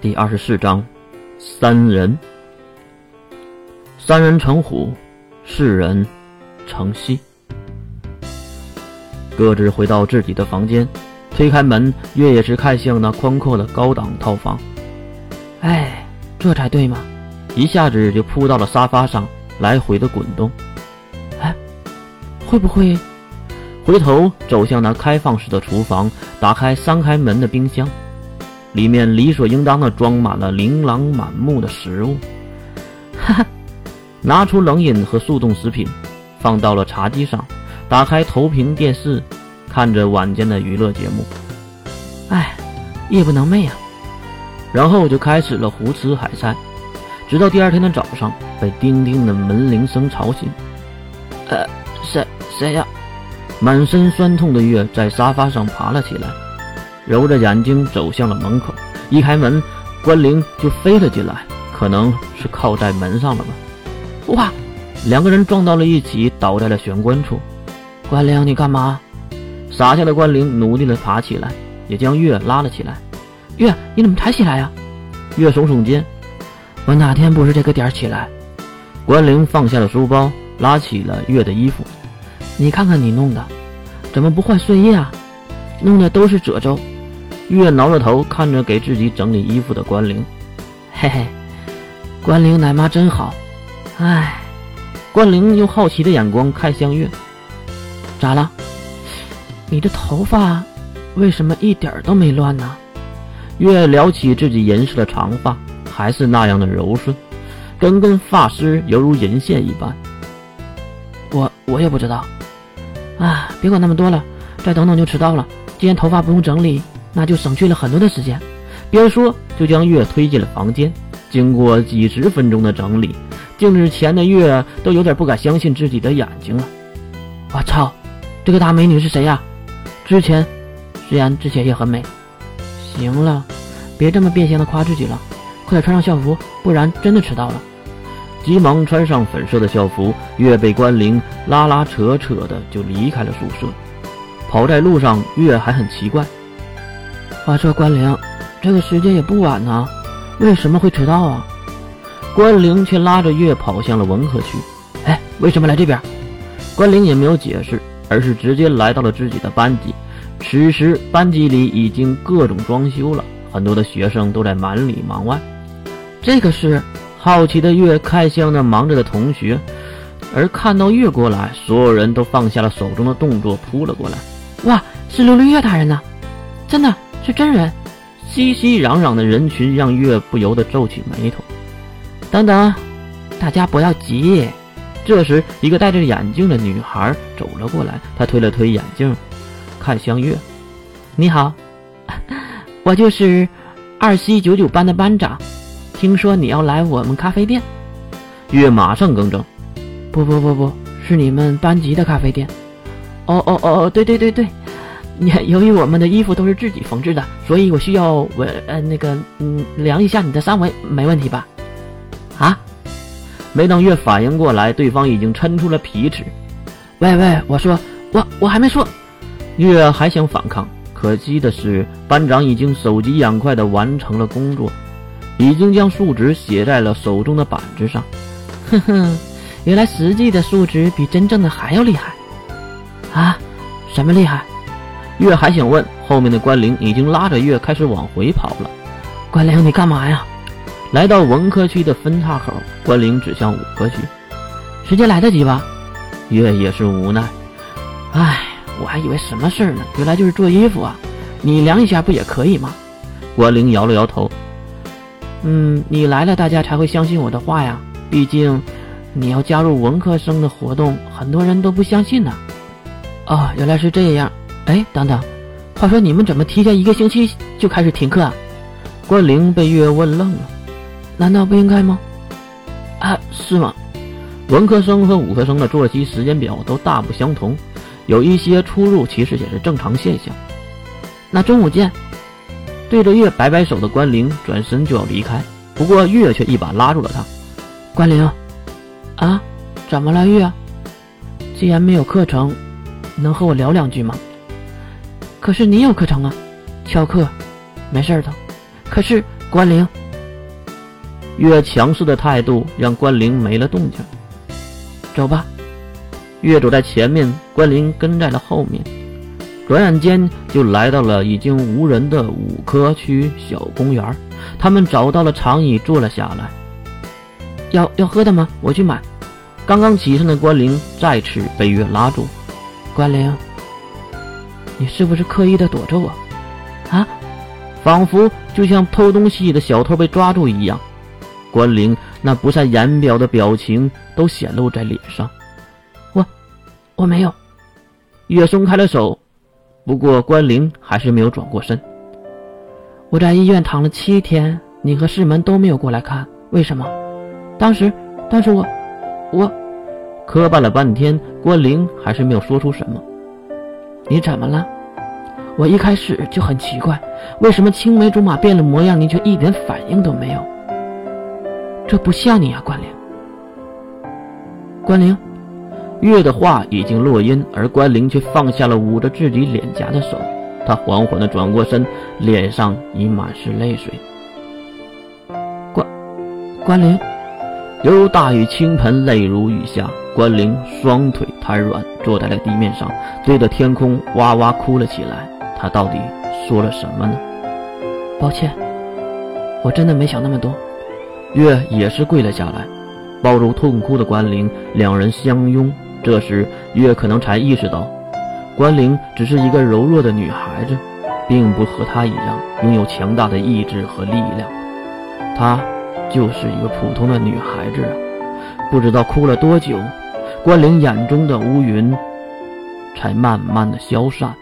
第二十四章，三人。三人成虎，四人成豨。各自回到自己的房间，推开门，月也是看向那宽阔的高档套房。哎，这才对嘛！一下子就扑到了沙发上，来回的滚动。哎，会不会？回头走向那开放式的厨房，打开三开门的冰箱。里面理所应当的装满了琳琅满目的食物，哈哈，拿出冷饮和速冻食品，放到了茶几上，打开投屏电视，看着晚间的娱乐节目。哎，夜不能寐呀。然后就开始了胡吃海塞，直到第二天的早上被叮叮的门铃声吵醒。呃，谁谁呀？满身酸痛的月在沙发上爬了起来。揉着眼睛走向了门口，一开门，关灵就飞了进来，可能是靠在门上了吧。哇！两个人撞到了一起，倒在了玄关处。关灵，你干嘛？傻笑的关灵努力的爬起来，也将月拉了起来。月，你怎么才起来呀？月耸耸肩，我哪天不是这个点起来？关灵放下了书包，拉起了月的衣服。你看看你弄的，怎么不换睡衣啊？弄的都是褶皱。月挠着头看着给自己整理衣服的关灵，嘿嘿，关灵奶妈真好。唉，关灵用好奇的眼光看向月，咋了？你的头发为什么一点都没乱呢？月撩起自己银色的长发，还是那样的柔顺，根根发丝犹如银线一般。我我也不知道。啊，别管那么多了，再等等就迟到了。既然头发不用整理。那就省去了很多的时间。边说就将月推进了房间。经过几十分钟的整理，镜子前的月都有点不敢相信自己的眼睛了。我操，这个大美女是谁呀？之前虽然之前也很美。行了，别这么变相的夸自己了，快点穿上校服，不然真的迟到了。急忙穿上粉色的校服，月被关灵拉拉扯扯的就离开了宿舍。跑在路上，月还很奇怪。话说关灵，这个时间也不晚呢，为什么会迟到啊？关灵却拉着月跑向了文科区。哎，为什么来这边？关灵也没有解释，而是直接来到了自己的班级。此时班级里已经各种装修了，很多的学生都在忙里忙外。这个是好奇的月看向那忙着的同学，而看到月过来，所有人都放下了手中的动作，扑了过来。哇，是琉璃月大人呢，真的。是真人，熙熙攘攘的人群让月不由得皱起眉头。等等，大家不要急。这时，一个戴着眼镜的女孩走了过来，她推了推眼镜，看向月：“你好，我就是二七九九班的班长，听说你要来我们咖啡店。”月马上更正：“不不不不，是你们班级的咖啡店。”“哦哦哦哦，对对对对。”你由于我们的衣服都是自己缝制的，所以我需要我呃那个嗯量一下你的三围，没问题吧？啊！没等月反应过来，对方已经抻出了皮尺。喂喂，我说我我还没说。月还想反抗，可惜的是班长已经手疾眼快的完成了工作，已经将数值写在了手中的板子上。哼哼，原来实际的数值比真正的还要厉害啊！什么厉害？月还想问，后面的关灵已经拉着月开始往回跑了。关灵，你干嘛呀？来到文科区的分岔口，关灵指向武科区。时间来得及吧？月也是无奈。唉，我还以为什么事儿呢，原来就是做衣服啊。你量一下不也可以吗？关灵摇了摇头。嗯，你来了，大家才会相信我的话呀。毕竟，你要加入文科生的活动，很多人都不相信呢。哦，原来是这样。哎，等等，话说你们怎么提前一个星期就开始停课啊？关灵被月问愣了，难道不应该吗？啊，是吗？文科生和武科生的作息时间表都大不相同，有一些出入其实也是正常现象。那中午见。对着月摆摆手的关灵转身就要离开，不过月却一把拉住了他。关灵，啊，怎么了月？既然没有课程，能和我聊两句吗？可是你有课程啊，翘课，没事的。可是关灵。月强势的态度让关灵没了动静。走吧。月走在前面，关灵跟在了后面。转眼间就来到了已经无人的五科区小公园。他们找到了长椅，坐了下来。要要喝的吗？我去买。刚刚起身的关灵再次被月拉住。关灵，你是不是刻意的躲着我？啊？仿佛就像偷东西的小偷被抓住一样。关灵那不善言表的表情都显露在脸上。我，我没有。月松开了手，不过关灵还是没有转过身。我在医院躺了七天，你和世门都没有过来看，为什么？当时，当时我，我，磕绊了半天，关灵还是没有说出什么。你怎么了？我一开始就很奇怪，为什么青梅竹马变了模样，你却一点反应都没有？这不像你啊，关灵。关灵，月的话已经落音，而关灵却放下了捂着自己脸颊的手。他缓缓地转过身，脸上已满是泪水。关，关灵，犹如大雨倾盆，泪如雨下。关灵双腿瘫软，坐在了地面上，对着天空哇哇哭了起来。他到底说了什么呢？抱歉，我真的没想那么多。月也是跪了下来，抱住痛哭的关灵，两人相拥。这时，月可能才意识到，关灵只是一个柔弱的女孩子，并不和她一样拥有强大的意志和力量。她就是一个普通的女孩子啊！不知道哭了多久，关灵眼中的乌云才慢慢的消散。